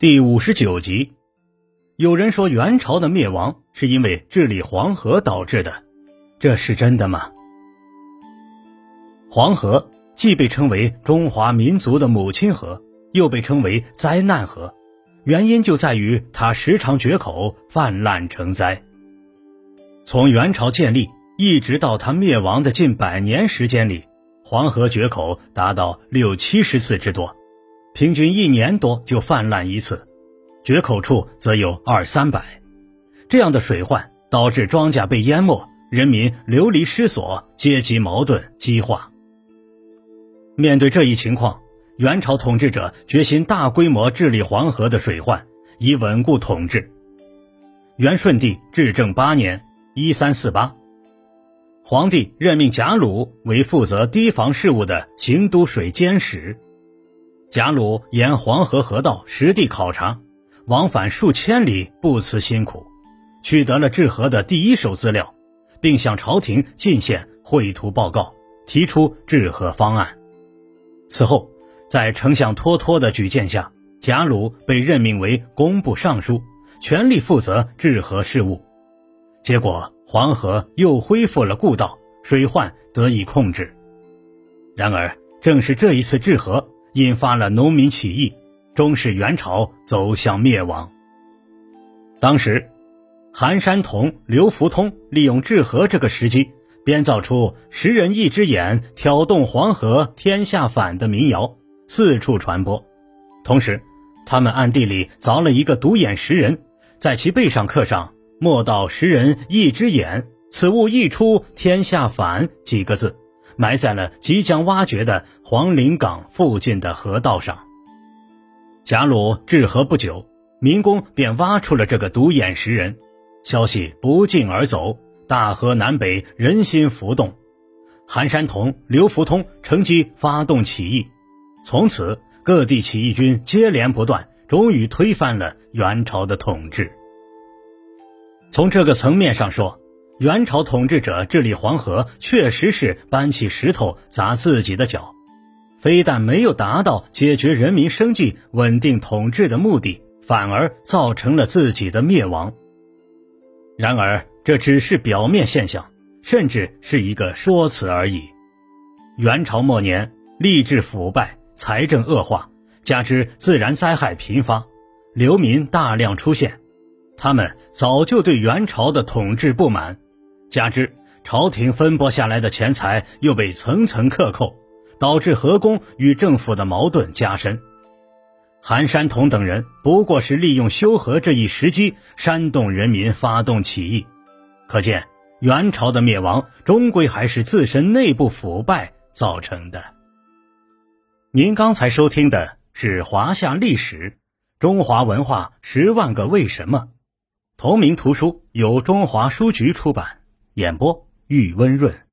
第五十九集，有人说元朝的灭亡是因为治理黄河导致的，这是真的吗？黄河既被称为中华民族的母亲河，又被称为灾难河，原因就在于它时常决口，泛滥成灾。从元朝建立一直到它灭亡的近百年时间里，黄河决口达到六七十次之多。平均一年多就泛滥一次，决口处则有二三百。这样的水患导致庄稼被淹没，人民流离失所，阶级矛盾激化。面对这一情况，元朝统治者决心大规模治理黄河的水患，以稳固统治。元顺帝至正八年（一三四八），皇帝任命贾鲁为负责堤防事务的行都水监使。贾鲁沿黄河河道实地考察，往返数千里，不辞辛苦，取得了治河的第一手资料，并向朝廷进献绘图报告，提出治河方案。此后，在丞相脱脱的举荐下，贾鲁被任命为工部尚书，全力负责治河事务。结果，黄河又恢复了故道，水患得以控制。然而，正是这一次治河。引发了农民起义，终使元朝走向灭亡。当时，韩山童、刘福通利用治河这个时机，编造出“十人一只眼，挑动黄河天下反”的民谣，四处传播。同时，他们暗地里凿了一个独眼石人，在其背上刻上“莫道十人一只眼，此物一出天下反”几个字。埋在了即将挖掘的黄陵岗附近的河道上。贾鲁治河不久，民工便挖出了这个独眼石人，消息不胫而走，大河南北人心浮动。韩山童、刘福通乘机发动起义，从此各地起义军接连不断，终于推翻了元朝的统治。从这个层面上说。元朝统治者治理黄河，确实是搬起石头砸自己的脚，非但没有达到解决人民生计、稳定统治的目的，反而造成了自己的灭亡。然而，这只是表面现象，甚至是一个说辞而已。元朝末年，吏治腐败，财政恶化，加之自然灾害频发，流民大量出现，他们早就对元朝的统治不满。加之朝廷分拨下来的钱财又被层层克扣，导致河工与政府的矛盾加深。韩山童等人不过是利用修河这一时机煽动人民发动起义，可见元朝的灭亡终归还是自身内部腐败造成的。您刚才收听的是《华夏历史·中华文化十万个为什么》，同名图书由中华书局出版。演播：玉温润。